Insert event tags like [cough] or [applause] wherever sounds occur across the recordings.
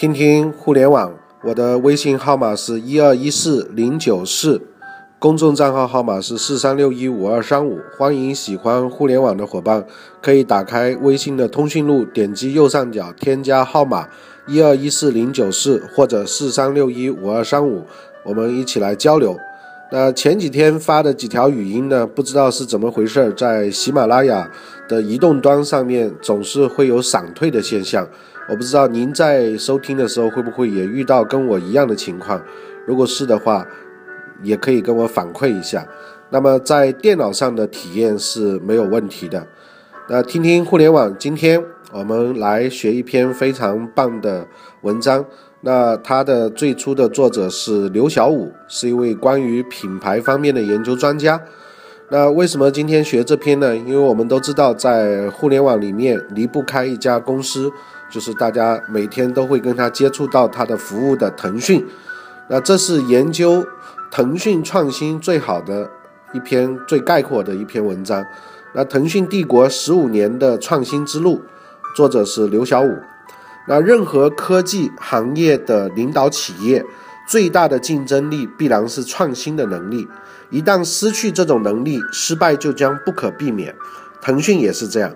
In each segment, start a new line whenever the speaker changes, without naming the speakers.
听听互联网，我的微信号码是一二一四零九四，公众账号号码是四三六一五二三五。欢迎喜欢互联网的伙伴，可以打开微信的通讯录，点击右上角添加号码一二一四零九四或者四三六一五二三五，我们一起来交流。那前几天发的几条语音呢，不知道是怎么回事，在喜马拉雅的移动端上面总是会有闪退的现象。我不知道您在收听的时候会不会也遇到跟我一样的情况，如果是的话，也可以跟我反馈一下。那么在电脑上的体验是没有问题的。那听听互联网，今天我们来学一篇非常棒的文章。那它的最初的作者是刘小武，是一位关于品牌方面的研究专家。那为什么今天学这篇呢？因为我们都知道，在互联网里面离不开一家公司。就是大家每天都会跟他接触到他的服务的腾讯，那这是研究腾讯创新最好的一篇最概括的一篇文章。那腾讯帝国十五年的创新之路，作者是刘小武。那任何科技行业的领导企业最大的竞争力必然是创新的能力，一旦失去这种能力，失败就将不可避免。腾讯也是这样。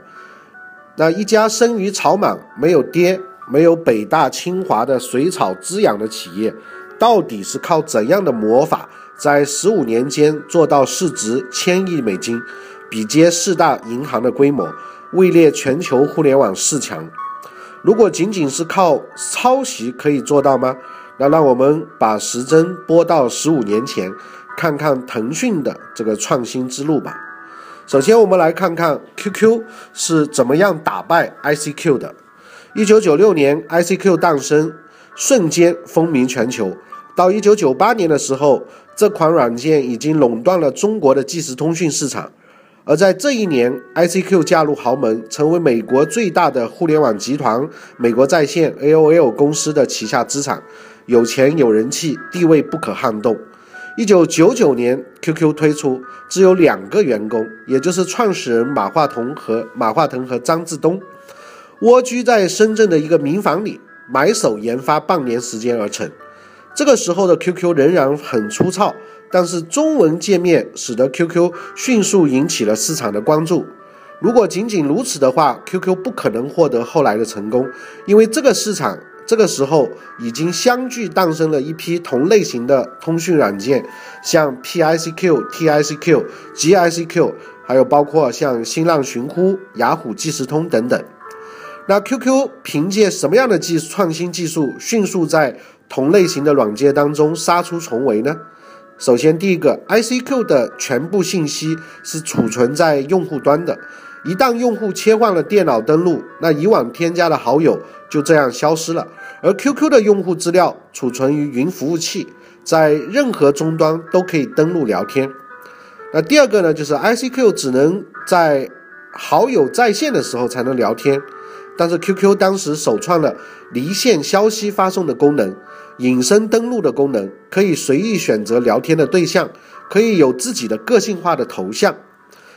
那一家生于草莽、没有爹、没有北大清华的水草滋养的企业，到底是靠怎样的魔法，在十五年间做到市值千亿美金，比接四大银行的规模，位列全球互联网四强？如果仅仅是靠抄袭可以做到吗？那让我们把时针拨到十五年前，看看腾讯的这个创新之路吧。首先，我们来看看 QQ 是怎么样打败 ICQ 的。一九九六年，ICQ 诞生，瞬间风靡全球。到一九九八年的时候，这款软件已经垄断了中国的即时通讯市场。而在这一年，ICQ 嫁入豪门，成为美国最大的互联网集团——美国在线 AOL 公司的旗下资产，有钱有人气，地位不可撼动。一九九九年，QQ 推出，只有两个员工，也就是创始人马化腾和马化腾和张志东，蜗居在深圳的一个民房里，埋首研发半年时间而成。这个时候的 QQ 仍然很粗糙，但是中文界面使得 QQ 迅速引起了市场的关注。如果仅仅如此的话，QQ 不可能获得后来的成功，因为这个市场。这个时候已经相继诞生了一批同类型的通讯软件，像 PICQ、TICQ、GICQ，还有包括像新浪寻呼、雅虎即时通等等。那 QQ 凭借什么样的技创新技术，迅速在同类型的软件当中杀出重围呢？首先，第一个，ICQ 的全部信息是储存在用户端的。一旦用户切换了电脑登录，那以往添加的好友就这样消失了。而 QQ 的用户资料储存于云服务器，在任何终端都可以登录聊天。那第二个呢，就是 ICQ 只能在好友在线的时候才能聊天，但是 QQ 当时首创了离线消息发送的功能，隐身登录的功能，可以随意选择聊天的对象，可以有自己的个性化的头像。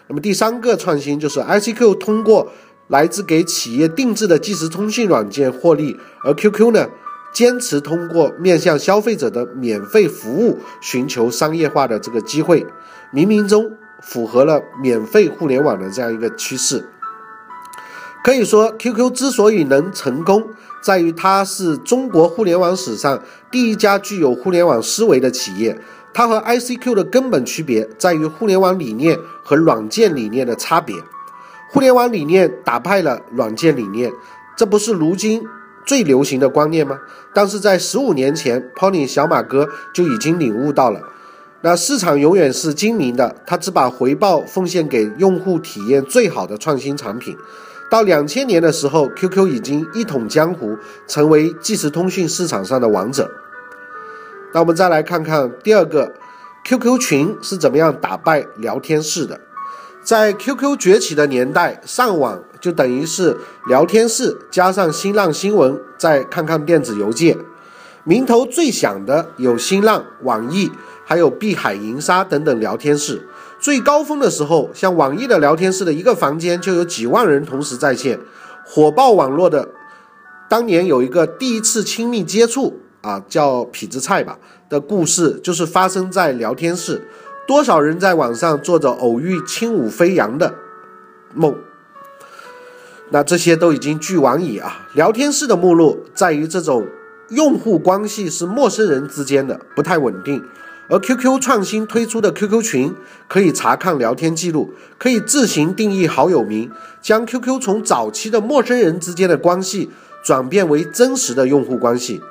那么第三个创新就是 ICQ 通过来自给企业定制的即时通讯软件获利，而 QQ 呢坚持通过面向消费者的免费服务寻求商业化的这个机会，冥冥中符合了免费互联网的这样一个趋势。可以说，QQ 之所以能成功，在于它是中国互联网史上第一家具有互联网思维的企业。它和 ICQ 的根本区别在于互联网理念和软件理念的差别。互联网理念打败了软件理念，这不是如今最流行的观念吗？但是在十五年前，Pony 小马哥就已经领悟到了。那市场永远是精明的，它只把回报奉献给用户体验最好的创新产品。到两千年的时候，QQ 已经一统江湖，成为即时通讯市场上的王者。那我们再来看看第二个，QQ 群是怎么样打败聊天室的。在 QQ 崛起的年代，上网就等于是聊天室加上新浪新闻，再看看电子邮件。名头最响的有新浪、网易，还有碧海银沙等等聊天室。最高峰的时候，像网易的聊天室的一个房间就有几万人同时在线，火爆网络的当年有一个第一次亲密接触啊，叫痞子菜吧的故事，就是发生在聊天室。多少人在网上做着偶遇轻舞飞扬的梦？那这些都已经俱往矣啊！聊天室的目录在于这种用户关系是陌生人之间的，不太稳定。而 QQ 创新推出的 QQ 群可以查看聊天记录，可以自行定义好友名，将 QQ 从早期的陌生人之间的关系转变为真实的用户关系。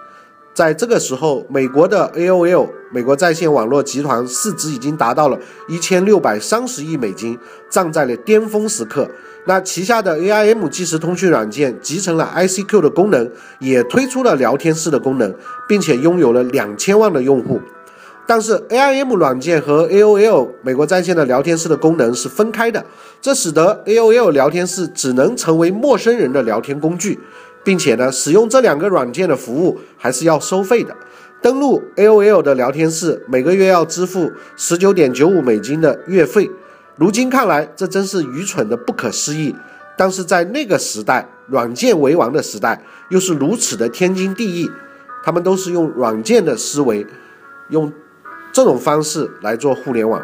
在这个时候，美国的 AOL 美国在线网络集团市值已经达到了一千六百三十亿美金，站在了巅峰时刻。那旗下的 AIM 即时通讯软件集成了 ICQ 的功能，也推出了聊天室的功能，并且拥有了两千万的用户。但是 AIM 软件和 AOL 美国在线的聊天室的功能是分开的，这使得 AOL 聊天室只能成为陌生人的聊天工具。并且呢，使用这两个软件的服务还是要收费的。登录 AOL 的聊天室，每个月要支付十九点九五美金的月费。如今看来，这真是愚蠢的不可思议。但是在那个时代，软件为王的时代，又是如此的天经地义。他们都是用软件的思维，用这种方式来做互联网。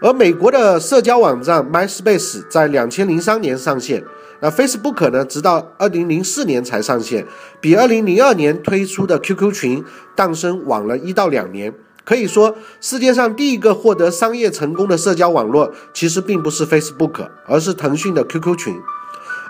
而美国的社交网站 MySpace 在两千零三年上线。那 Facebook 呢？直到二零零四年才上线，比二零零二年推出的 QQ 群诞生晚了一到两年。可以说，世界上第一个获得商业成功的社交网络，其实并不是 Facebook，而是腾讯的 QQ 群。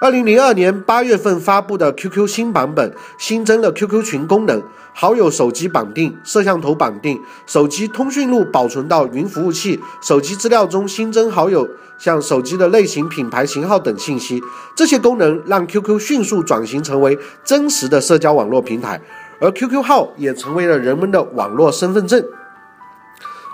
二零零二年八月份发布的 QQ 新版本新增了 QQ 群功能，好友手机绑定、摄像头绑定、手机通讯录保存到云服务器、手机资料中新增好友，像手机的类型、品牌、型号等信息。这些功能让 QQ 迅速转型成为真实的社交网络平台，而 QQ 号也成为了人们的网络身份证。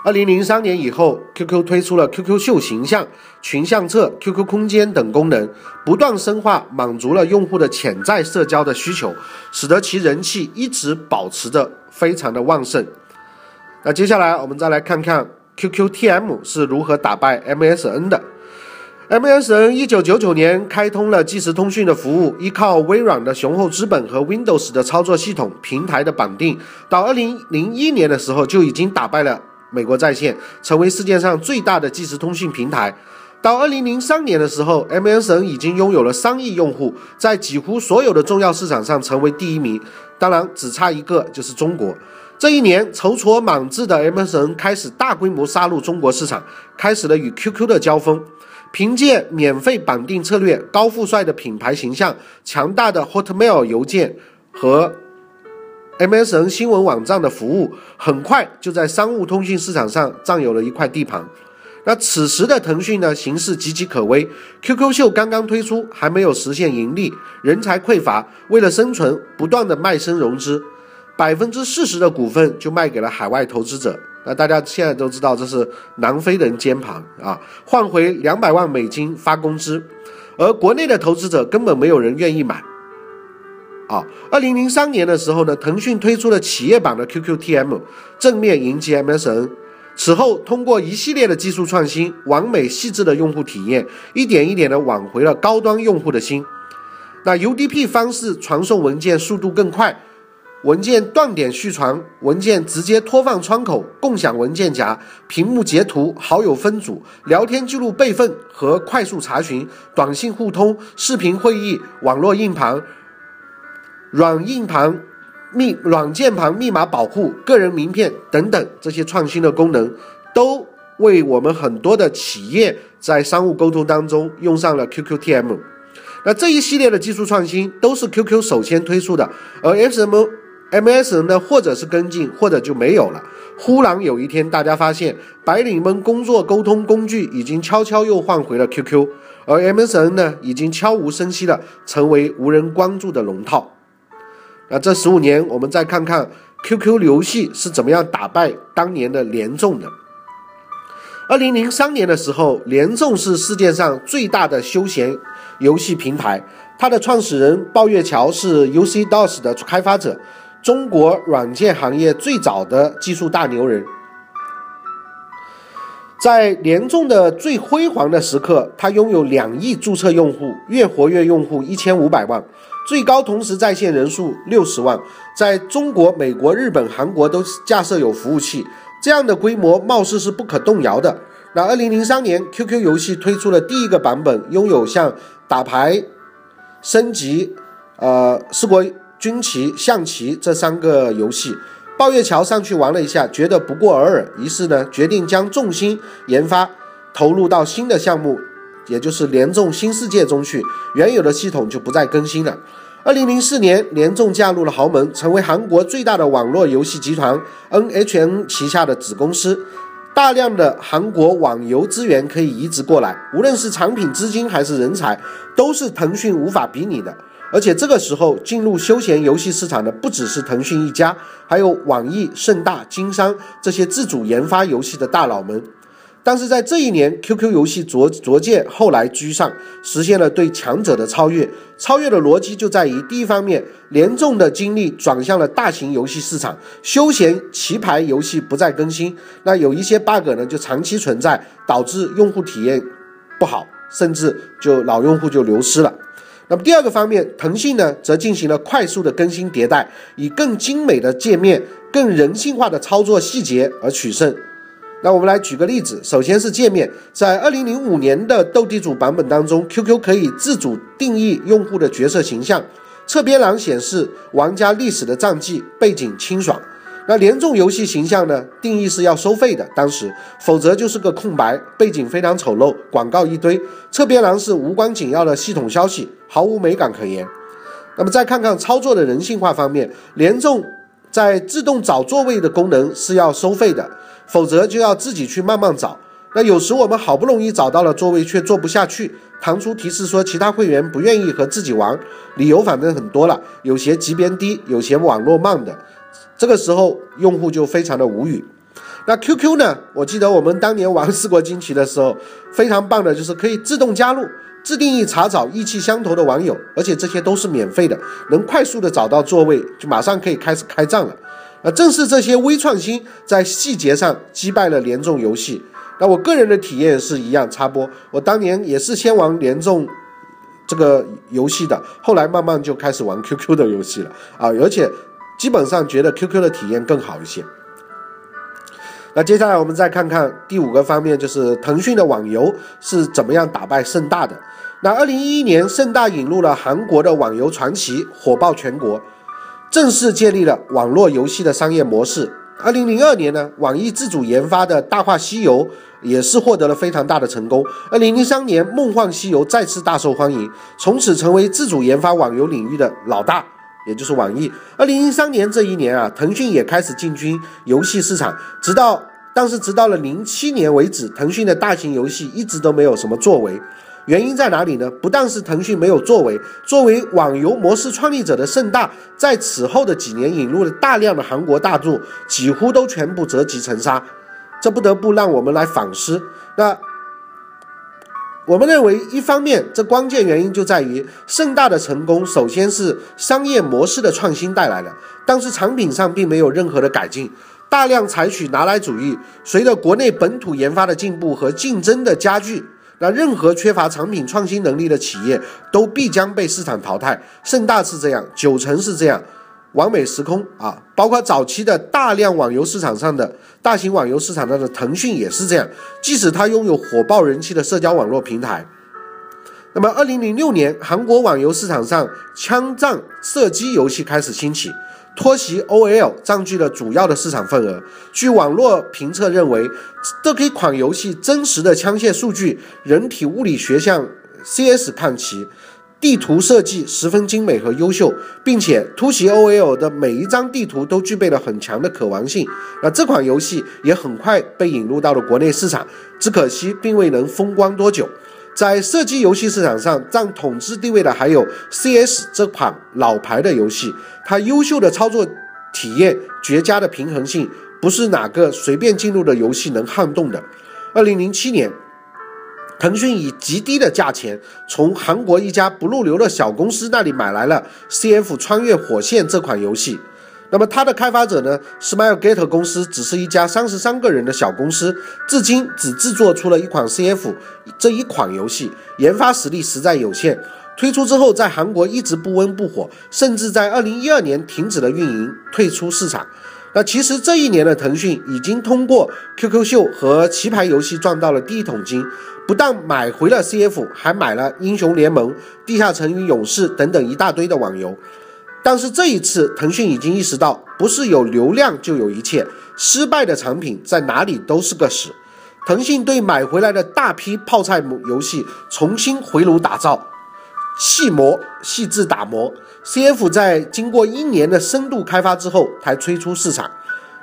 二零零三年以后，QQ 推出了 QQ 秀形象、群相册、QQ 空间等功能，不断深化，满足了用户的潜在社交的需求，使得其人气一直保持着非常的旺盛。那接下来我们再来看看 QQTM 是如何打败 MSN 的。MSN 一九九九年开通了即时通讯的服务，依靠微软的雄厚资本和 Windows 的操作系统平台的绑定，到二零零一年的时候就已经打败了。美国在线成为世界上最大的即时通讯平台。到二零零三年的时候，MSN 已经拥有了三亿用户，在几乎所有的重要市场上成为第一名。当然，只差一个就是中国。这一年，踌躇满志的 MSN 开始大规模杀入中国市场，开始了与 QQ 的交锋。凭借免费绑定策略、高富帅的品牌形象、强大的 Hotmail 邮件和 MSN 新闻网站的服务很快就在商务通讯市场上占有了一块地盘。那此时的腾讯呢，形势岌岌可危。QQ 秀刚刚推出，还没有实现盈利，人才匮乏，为了生存，不断的卖身融资，百分之四十的股份就卖给了海外投资者。那大家现在都知道，这是南非人肩膀啊，换回两百万美金发工资，而国内的投资者根本没有人愿意买。啊，二零零三年的时候呢，腾讯推出了企业版的 QQTM，正面迎击 MSN。此后，通过一系列的技术创新，完美细致的用户体验，一点一点的挽回了高端用户的心。那 UDP 方式传送文件速度更快，文件断点续传，文件直接拖放窗口，共享文件夹，屏幕截图，好友分组，聊天记录备份和快速查询，短信互通，视频会议，网络硬盘。软硬盘密、软键盘密码保护、个人名片等等这些创新的功能，都为我们很多的企业在商务沟通当中用上了 QQTM。那这一系列的技术创新都是 QQ 首先推出的，而 SM。MSN 呢，或者是跟进，或者就没有了。忽然有一天，大家发现白领们工作沟通工具已经悄悄又换回了 QQ，而 MSN 呢，已经悄无声息的成为无人关注的龙套。那这十五年，我们再看看 QQ 游戏是怎么样打败当年的联众的。二零零三年的时候，联众是世界上最大的休闲游戏平台，它的创始人鲍月桥是 UC DOS 的开发者，中国软件行业最早的技术大牛人。在联众的最辉煌的时刻，它拥有两亿注册用户，月活跃用户一千五百万。最高同时在线人数六十万，在中国、美国、日本、韩国都架设有服务器，这样的规模貌似是不可动摇的。那二零零三年，QQ 游戏推出了第一个版本，拥有像打牌、升级、呃四国军棋、象棋这三个游戏。鲍月桥上去玩了一下，觉得不过尔尔，于是呢决定将重心研发投入到新的项目，也就是联众新世界中去，原有的系统就不再更新了。二零零四年，联众加入了豪门，成为韩国最大的网络游戏集团 NHN 旗下的子公司。大量的韩国网游资源可以移植过来，无论是产品、资金还是人才，都是腾讯无法比拟的。而且这个时候进入休闲游戏市场的不只是腾讯一家，还有网易、盛大、金山这些自主研发游戏的大佬们。但是在这一年，QQ 游戏逐逐渐后来居上，实现了对强者的超越。超越的逻辑就在于：第一方面，联众的精力转向了大型游戏市场，休闲棋牌游戏不再更新，那有一些 bug 呢就长期存在，导致用户体验不好，甚至就老用户就流失了。那么第二个方面，腾讯呢则进行了快速的更新迭代，以更精美的界面、更人性化的操作细节而取胜。那我们来举个例子，首先是界面，在二零零五年的斗地主版本当中，QQ 可以自主定义用户的角色形象，侧边栏显示玩家历史的战绩，背景清爽。那联众游戏形象呢，定义是要收费的，当时，否则就是个空白，背景非常丑陋，广告一堆，侧边栏是无关紧要的系统消息，毫无美感可言。那么再看看操作的人性化方面，联众在自动找座位的功能是要收费的。否则就要自己去慢慢找。那有时我们好不容易找到了座位，却坐不下去，弹出提示说其他会员不愿意和自己玩，理由反正很多了，有些级别低，有些网络慢的。这个时候用户就非常的无语。那 QQ 呢？我记得我们当年玩四国惊奇的时候，非常棒的就是可以自动加入、自定义查找意气相投的网友，而且这些都是免费的，能快速的找到座位，就马上可以开始开战了。啊，正是这些微创新在细节上击败了联众游戏。那我个人的体验是一样。插播，我当年也是先玩联众这个游戏的，后来慢慢就开始玩 [laughs] QQ 的游戏了啊，而且基本上觉得 QQ 的体验更好一些。那接下来我们再看看第五个方面，就是腾讯的网游是怎么样打败盛大的。那二零一一年，盛大引入了韩国的网游传奇，火爆全国。正式建立了网络游戏的商业模式。二零零二年呢，网易自主研发的《大话西游》也是获得了非常大的成功。二零零三年，《梦幻西游》再次大受欢迎，从此成为自主研发网游领域的老大，也就是网易。二零零三年这一年啊，腾讯也开始进军游戏市场，直到但是直到了零七年为止，腾讯的大型游戏一直都没有什么作为。原因在哪里呢？不但是腾讯没有作为，作为网游模式创立者的盛大，在此后的几年引入了大量的韩国大作，几乎都全部折戟沉沙，这不得不让我们来反思。那我们认为，一方面，这关键原因就在于盛大的成功，首先是商业模式的创新带来的，但是产品上并没有任何的改进，大量采取拿来主义。随着国内本土研发的进步和竞争的加剧。那任何缺乏产品创新能力的企业都必将被市场淘汰。盛大是这样，九成是这样，完美时空啊，包括早期的大量网游市场上的大型网游市场上的腾讯也是这样。即使它拥有火爆人气的社交网络平台，那么二零零六年韩国网游市场上枪战射击游戏开始兴起。拖袭 OL 占据了主要的市场份额。据网络评测认为，这一款游戏真实的枪械数据、人体物理学向 CS 看齐，地图设计十分精美和优秀，并且突袭 OL 的每一张地图都具备了很强的可玩性。那这款游戏也很快被引入到了国内市场，只可惜并未能风光多久。在射击游戏市场上占统治地位的还有 CS 这款老牌的游戏，它优秀的操作体验、绝佳的平衡性，不是哪个随便进入的游戏能撼动的。二零零七年，腾讯以极低的价钱从韩国一家不入流的小公司那里买来了《CF 穿越火线》这款游戏。那么它的开发者呢？Smilegate 公司只是一家三十三个人的小公司，至今只制作出了一款 CF 这一款游戏，研发实力实在有限。推出之后在韩国一直不温不火，甚至在二零一二年停止了运营，退出市场。那其实这一年的腾讯已经通过 QQ 秀和棋牌游戏赚到了第一桶金，不但买回了 CF，还买了英雄联盟、地下城与勇士等等一大堆的网游。但是这一次，腾讯已经意识到，不是有流量就有一切，失败的产品在哪里都是个屎。腾讯对买回来的大批泡菜游戏重新回炉打造，细磨细致打磨。CF 在经过一年的深度开发之后才推出市场。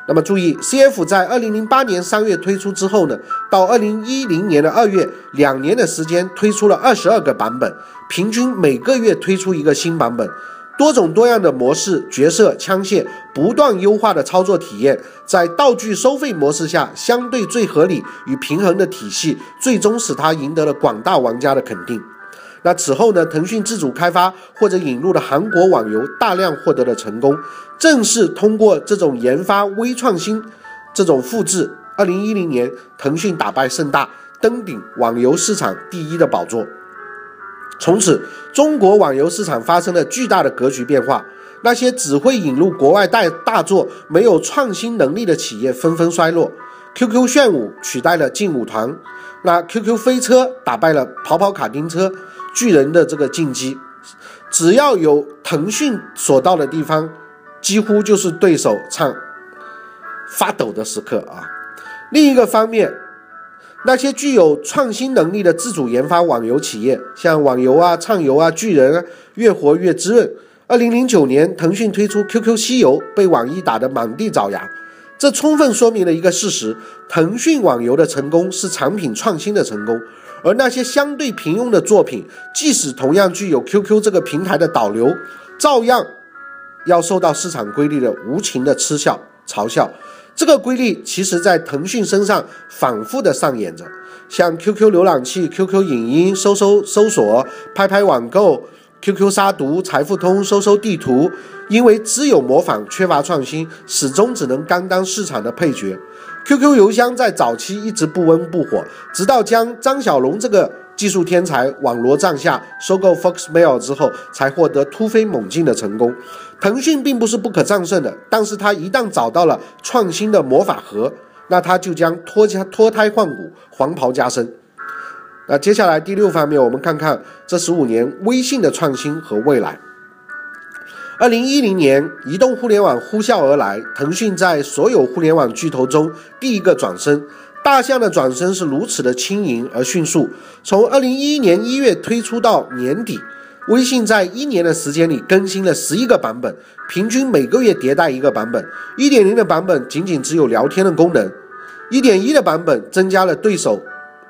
那么注意，CF 在二零零八年三月推出之后呢，到二零一零年的二月，两年的时间推出了二十二个版本，平均每个月推出一个新版本。多种多样的模式、角色、枪械，不断优化的操作体验，在道具收费模式下，相对最合理与平衡的体系，最终使它赢得了广大玩家的肯定。那此后呢？腾讯自主开发或者引入的韩国网游大量获得了成功，正是通过这种研发微创新，这种复制，二零一零年腾讯打败盛大，登顶网游市场第一的宝座。从此，中国网游市场发生了巨大的格局变化。那些只会引入国外大大作、没有创新能力的企业纷纷衰落。QQ 炫舞取代了劲舞团，那 QQ 飞车打败了跑跑卡丁车，巨人的这个进击。只要有腾讯所到的地方，几乎就是对手唱发抖的时刻啊。另一个方面。那些具有创新能力的自主研发网游企业，像网游啊、畅游啊、巨人啊，越活越滋润。二零零九年，腾讯推出 QQ 西游，被网易打得满地找牙。这充分说明了一个事实：腾讯网游的成功是产品创新的成功，而那些相对平庸的作品，即使同样具有 QQ 这个平台的导流，照样要受到市场规律的无情的嗤笑、嘲笑。这个规律其实，在腾讯身上反复的上演着，像 QQ 浏览器、QQ 影音、搜搜搜索、拍拍网购、QQ 杀毒、财富通、搜搜地图，因为只有模仿，缺乏创新，始终只能甘当市场的配角。QQ 邮箱在早期一直不温不火，直到将张小龙这个技术天才网罗帐下，收购 Foxmail 之后，才获得突飞猛进的成功。腾讯并不是不可战胜的，但是他一旦找到了创新的魔法盒，那他就将脱家脱胎换骨，黄袍加身。那接下来第六方面，我们看看这十五年微信的创新和未来。二零一零年，移动互联网呼啸而来，腾讯在所有互联网巨头中第一个转身。大象的转身是如此的轻盈而迅速，从二零一一年一月推出到年底。微信在一年的时间里更新了十一个版本，平均每个月迭代一个版本。一点零的版本仅仅只有聊天的功能，一点一的版本增加了对手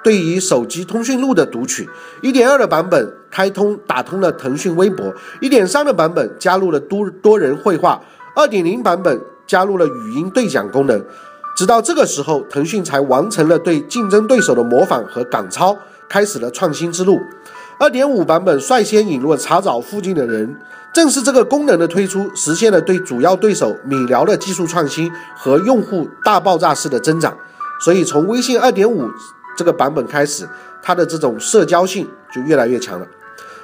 对于手机通讯录的读取，一点二的版本开通打通了腾讯微博，一点三的版本加入了多多人绘画，二点零版本加入了语音对讲功能。直到这个时候，腾讯才完成了对竞争对手的模仿和赶超，开始了创新之路。二点五版本率先引入了查找附近的人，正是这个功能的推出，实现了对主要对手米聊的技术创新和用户大爆炸式的增长。所以从微信二点五这个版本开始，它的这种社交性就越来越强了。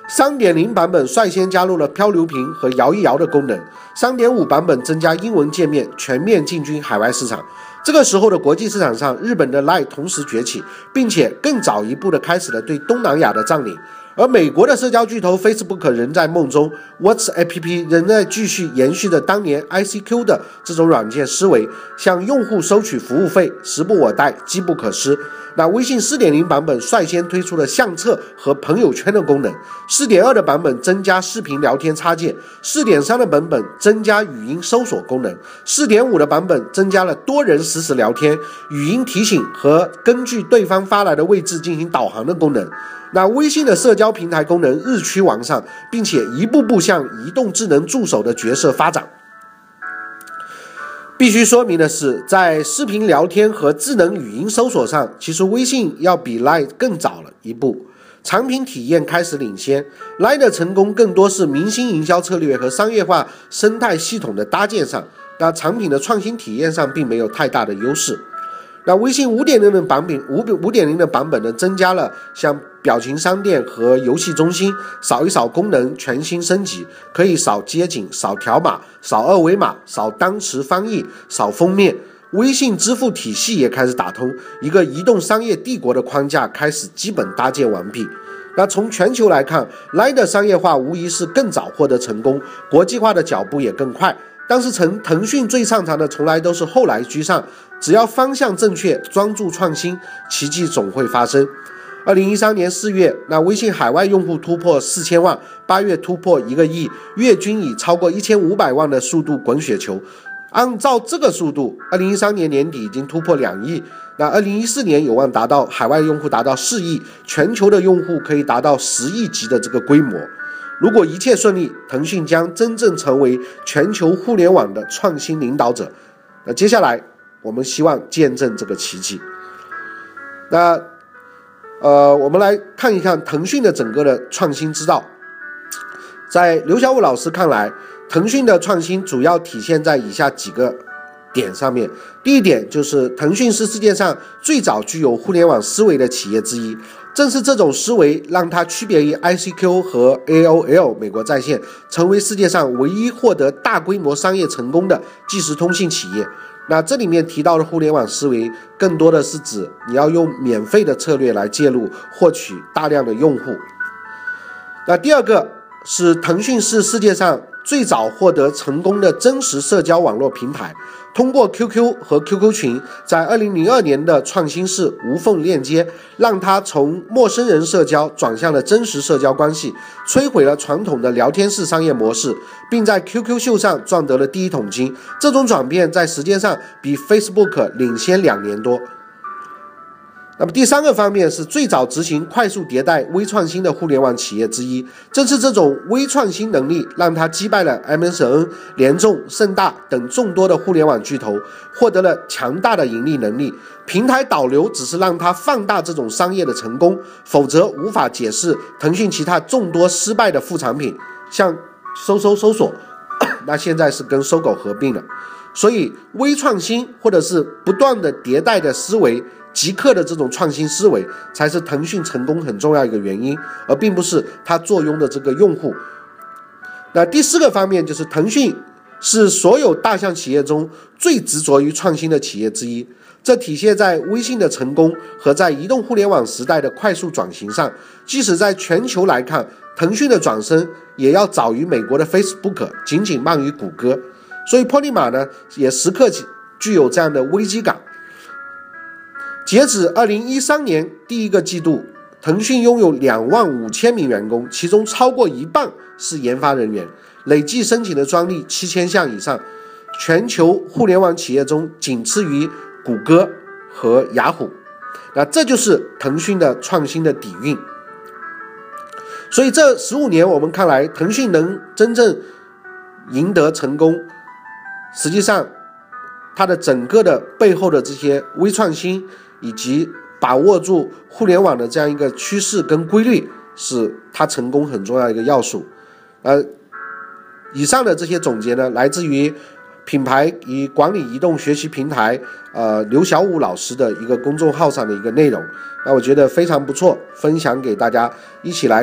三点零版本率先加入了漂流瓶和摇一摇的功能，三点五版本增加英文界面，全面进军海外市场。这个时候的国际市场上，日本的 Line 同时崛起，并且更早一步的开始了对东南亚的占领。而美国的社交巨头 Facebook 仍在梦中，WhatsApp 仍在继续延续着当年 ICQ 的这种软件思维，向用户收取服务费，时不我待，机不可失。那微信4.0版本率先推出了相册和朋友圈的功能，4.2的版本增加视频聊天插件，4.3的版本增加语音搜索功能，4.5的版本增加了多人实时聊天、语音提醒和根据对方发来的位置进行导航的功能。那微信的社交平台功能日趋完善，并且一步步向移动智能助手的角色发展。必须说明的是，在视频聊天和智能语音搜索上，其实微信要比 Line 更早了一步，产品体验开始领先。Line 的成功更多是明星营销策略和商业化生态系统的搭建上，那产品的创新体验上并没有太大的优势。那微信五点零的版本，五五点零的版本呢，增加了像表情商店和游戏中心，扫一扫功能全新升级，可以扫街景、扫条码、扫二维码、扫当词翻译、扫封面。微信支付体系也开始打通，一个移动商业帝国的框架开始基本搭建完毕。那从全球来看，Line 的商业化无疑是更早获得成功，国际化的脚步也更快。但是腾腾讯最擅长的从来都是后来居上，只要方向正确，专注创新，奇迹总会发生。二零一三年四月，那微信海外用户突破四千万，八月突破一个亿，月均以超过一千五百万的速度滚雪球。按照这个速度，二零一三年年底已经突破两亿，那二零一四年有望达到海外用户达到四亿，全球的用户可以达到十亿级的这个规模。如果一切顺利，腾讯将真正成为全球互联网的创新领导者。那接下来，我们希望见证这个奇迹。那，呃，我们来看一看腾讯的整个的创新之道。在刘晓武老师看来，腾讯的创新主要体现在以下几个点上面。第一点就是，腾讯是世界上最早具有互联网思维的企业之一。正是这种思维，让它区别于 ICQ 和 AOL 美国在线，成为世界上唯一获得大规模商业成功的即时通信企业。那这里面提到的互联网思维，更多的是指你要用免费的策略来介入，获取大量的用户。那第二个是腾讯是世界上。最早获得成功的真实社交网络平台，通过 QQ 和 QQ 群，在二零零二年的创新式无缝链接，让它从陌生人社交转向了真实社交关系，摧毁了传统的聊天式商业模式，并在 QQ 秀上赚得了第一桶金。这种转变在时间上比 Facebook 领先两年多。那么第三个方面是最早执行快速迭代、微创新的互联网企业之一。正是这种微创新能力，让它击败了 MSN、联众、盛大等众多的互联网巨头，获得了强大的盈利能力。平台导流只是让它放大这种商业的成功，否则无法解释腾讯其他众多失败的副产品，像搜搜搜索，[coughs] 那现在是跟搜狗合并了。所以，微创新或者是不断的迭代的思维。极客的这种创新思维，才是腾讯成功很重要一个原因，而并不是它坐拥的这个用户。那第四个方面就是，腾讯是所有大象企业中最执着于创新的企业之一，这体现在微信的成功和在移动互联网时代的快速转型上。即使在全球来看，腾讯的转身也要早于美国的 Facebook，仅仅慢于谷歌。所以，破利马呢，也时刻具有这样的危机感。截止二零一三年第一个季度，腾讯拥有两万五千名员工，其中超过一半是研发人员，累计申请的专利七千项以上，全球互联网企业中仅次于谷歌和雅虎。那这就是腾讯的创新的底蕴。所以这十五年，我们看来，腾讯能真正赢得成功，实际上它的整个的背后的这些微创新。以及把握住互联网的这样一个趋势跟规律，是他成功很重要一个要素。呃，以上的这些总结呢，来自于品牌与管理移动学习平台呃刘小武老师的一个公众号上的一个内容。那我觉得非常不错，分享给大家一起来。